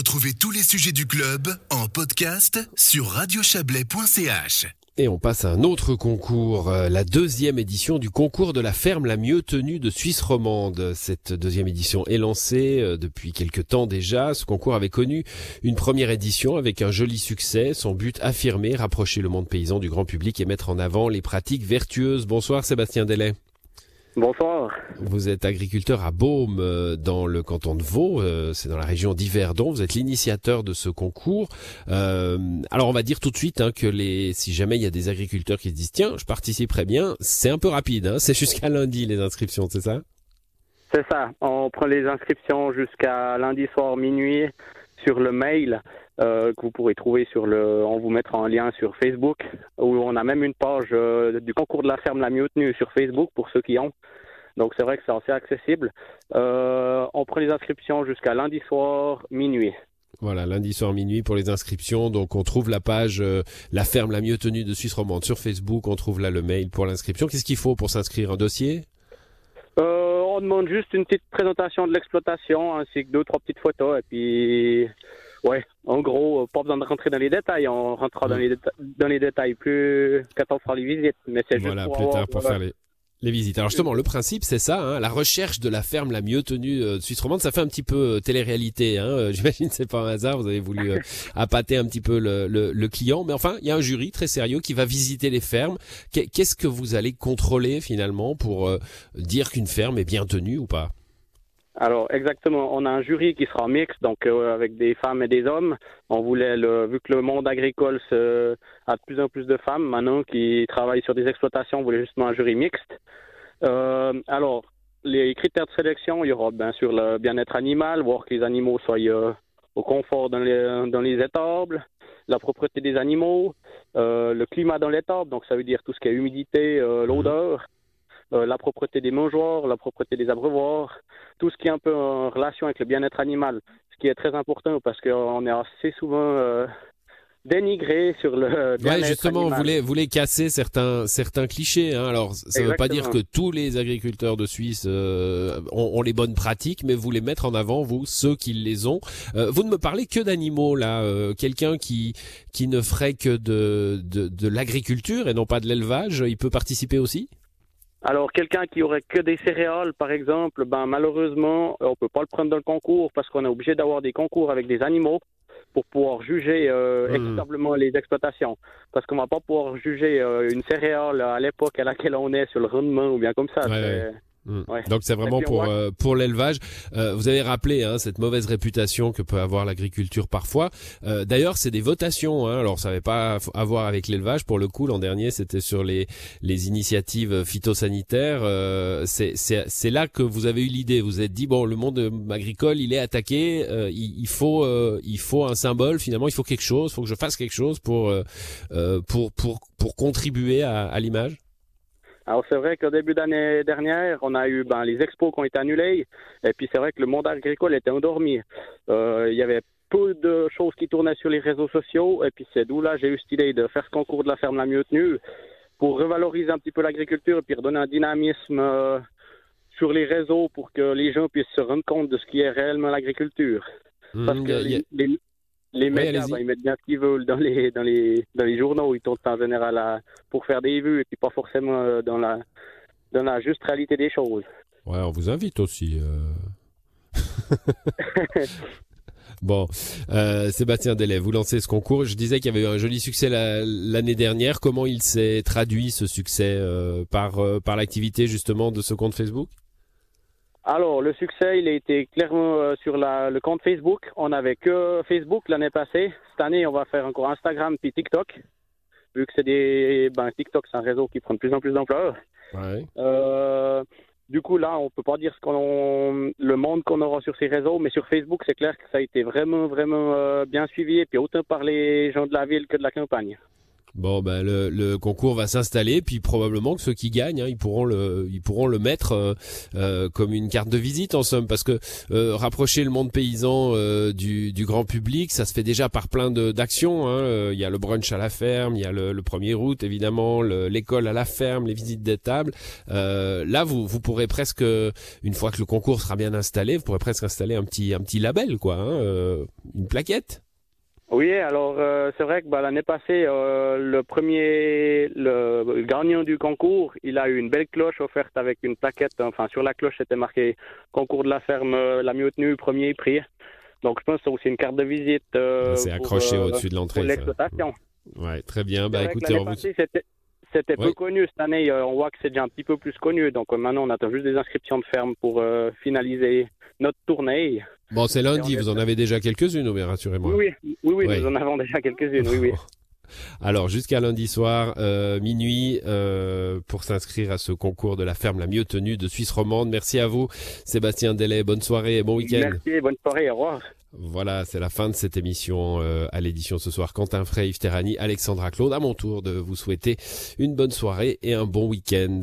Retrouvez tous les sujets du club en podcast sur radiochablais.ch. Et on passe à un autre concours, euh, la deuxième édition du concours de la ferme la mieux tenue de Suisse romande. Cette deuxième édition est lancée euh, depuis quelque temps déjà. Ce concours avait connu une première édition avec un joli succès. Son but affirmé, rapprocher le monde paysan du grand public et mettre en avant les pratiques vertueuses. Bonsoir Sébastien Delay. Bonsoir. Vous êtes agriculteur à Baume, euh, dans le canton de Vaud, euh, c'est dans la région d'Yverdon. Vous êtes l'initiateur de ce concours. Euh, alors on va dire tout de suite hein, que les, si jamais il y a des agriculteurs qui se disent tiens, je participerai bien, c'est un peu rapide. Hein, c'est jusqu'à lundi les inscriptions, c'est ça? C'est ça. On prend les inscriptions jusqu'à lundi soir minuit sur le mail euh, que vous pourrez trouver sur le. On vous mettra un lien sur Facebook où on a même une page euh, du concours de la ferme la mieux tenue sur Facebook pour ceux qui ont. Donc c'est vrai que c'est assez accessible. Euh, on prend les inscriptions jusqu'à lundi soir minuit. Voilà, lundi soir minuit pour les inscriptions. Donc on trouve la page La ferme la mieux tenue de Suisse romande sur Facebook. On trouve là le mail pour l'inscription. Qu'est-ce qu'il faut pour s'inscrire? Un dossier? On demande juste une petite présentation de l'exploitation ainsi que deux trois petites photos et puis Ouais, en gros, pas besoin de rentrer dans les détails. On rentrera dans, les dans les détails plus quand on fera les visites. Mais c'est voilà, juste plus tard pour faire les, les visites. Alors justement, le principe, c'est ça, hein, la recherche de la ferme la mieux tenue euh, de Suisse romande. Ça fait un petit peu euh, télé-réalité. Hein, euh, J'imagine c'est pas un hasard. Vous avez voulu appâter un petit peu le client, mais enfin, il y a un jury très sérieux qui va visiter les fermes. Qu'est-ce que vous allez contrôler finalement pour dire qu'une ferme est bien tenue ou pas? Alors exactement, on a un jury qui sera mixte, donc euh, avec des femmes et des hommes. On voulait, le, vu que le monde agricole se, a de plus en plus de femmes maintenant qui travaillent sur des exploitations, on voulait justement un jury mixte. Euh, alors les critères de sélection, il y aura bien sûr le bien-être animal, voir que les animaux soient euh, au confort dans les, dans les étables, la propreté des animaux, le climat dans l'étable, donc ça veut dire tout ce qui est humidité, l'odeur. Euh, la propreté des mangeoires, la propreté des abreuvoirs, tout ce qui est un peu en relation avec le bien-être animal, ce qui est très important parce qu'on est assez souvent euh, dénigré sur le ouais, justement, vous voulez, voulez casser certains, certains clichés. Hein. Alors, ça ne veut pas dire que tous les agriculteurs de Suisse euh, ont, les bonnes pratiques, mais vous les mettre en avant, vous, ceux qui les ont. vous ne me parlez que d'animaux, là. Quelqu'un qui, qui ne ferait que de, de, de l'agriculture et non pas de l'élevage, il peut participer aussi? Alors, quelqu'un qui aurait que des céréales, par exemple, ben malheureusement, on peut pas le prendre dans le concours parce qu'on est obligé d'avoir des concours avec des animaux pour pouvoir juger euh, hmm. équitablement les exploitations. Parce qu'on va pas pouvoir juger euh, une céréale à l'époque à laquelle on est sur le rendement ou bien comme ça. Mm. Donc c'est vraiment pour euh, pour l'élevage. Euh, vous avez rappelé hein, cette mauvaise réputation que peut avoir l'agriculture parfois. Euh, D'ailleurs, c'est des votations. Hein, alors ça n'avait pas à voir avec l'élevage. Pour le coup, l'an dernier, c'était sur les les initiatives phytosanitaires. Euh, c'est c'est là que vous avez eu l'idée. Vous êtes dit bon, le monde agricole, il est attaqué. Euh, il, il, faut il faut un symbole. Finalement, il faut quelque chose. Il faut que je fasse quelque chose pour pour pour pour contribuer à, à l'image. Alors c'est vrai qu'au début d'année dernière, on a eu ben, les expos qui ont été annulés, et puis c'est vrai que le monde agricole était endormi. Euh, il y avait peu de choses qui tournaient sur les réseaux sociaux, et puis c'est d'où là j'ai eu cette idée de faire ce concours de la ferme la mieux tenue pour revaloriser un petit peu l'agriculture et puis redonner un dynamisme euh, sur les réseaux pour que les gens puissent se rendre compte de ce qui est réellement l'agriculture. Mmh, Parce que les, les médias, ben, ils mettent bien ce qu'ils veulent dans les, dans les, dans les journaux. Ils tournent en général à, pour faire des vues et puis pas forcément euh, dans la, dans la juste réalité des choses. Ouais, on vous invite aussi. Euh... Bon, euh, Sébastien Delay, vous lancez ce concours. Je disais qu'il y avait eu un joli succès l'année dernière. Comment il s'est traduit ce succès euh, par par l'activité justement de ce compte Facebook? Alors, le succès, il a été clairement euh, sur la, le compte Facebook. On n'avait que Facebook l'année passée. Cette année, on va faire encore Instagram puis TikTok. Vu que c'est des. Ben, TikTok, c'est un réseau qui prend de plus en plus d'ampleur. Ouais. Euh, du coup, là, on peut pas dire ce qu'on, le monde qu'on aura sur ces réseaux, mais sur Facebook, c'est clair que ça a été vraiment, vraiment euh, bien suivi, et puis autant par les gens de la ville que de la campagne. Bon, ben le, le concours va s'installer, puis probablement que ceux qui gagnent, hein, ils pourront le, ils pourront le mettre euh, euh, comme une carte de visite en somme, parce que euh, rapprocher le monde paysan du, du, grand public, ça se fait déjà par plein d'actions. Hein. Il y a le brunch à la ferme, il y a le, le 1er août évidemment, l'école à la ferme, les visites des tables. là, vous, vous pourrez presque, une fois que le concours sera bien installé, vous pourrez presque installer un petit, un petit label, quoi, hein, une plaquette. Oui, alors euh, c'est vrai que bah, l'année passée, euh, le premier, le, gagnant du concours, il a eu une belle cloche offerte avec une plaquette. Enfin, sur la cloche, c'était marqué concours de la ferme, euh, la mieux tenue, premier prix. Donc je pense que c'est aussi une carte de visite. c'est accroché au-dessus de l'entrée. Pour l'exploitation. Ouais, très bien. Bah écoutez, on vous... C'était peu connu cette année. on voit que c'est déjà un petit peu plus connu. Donc maintenant, on attend juste des inscriptions de ferme pour finaliser notre tournée. Bon, c'est lundi, vous en avez déjà quelques-unes, ou bien rassurez-moi. Oui, oui, oui, nous en avons déjà quelques-unes, oui, oui. Alors jusqu'à lundi soir, euh, minuit, euh, pour s'inscrire à ce concours de la ferme la mieux tenue de Suisse romande. Merci à vous, Sébastien Delay. Bonne soirée et bon week-end. Merci, bonne soirée, au revoir. Voilà, c'est la fin de cette émission euh, à l'édition ce soir. Quentin Frey, Yves Terrani, Alexandra Claude. À mon tour de vous souhaiter une bonne soirée et un bon week-end.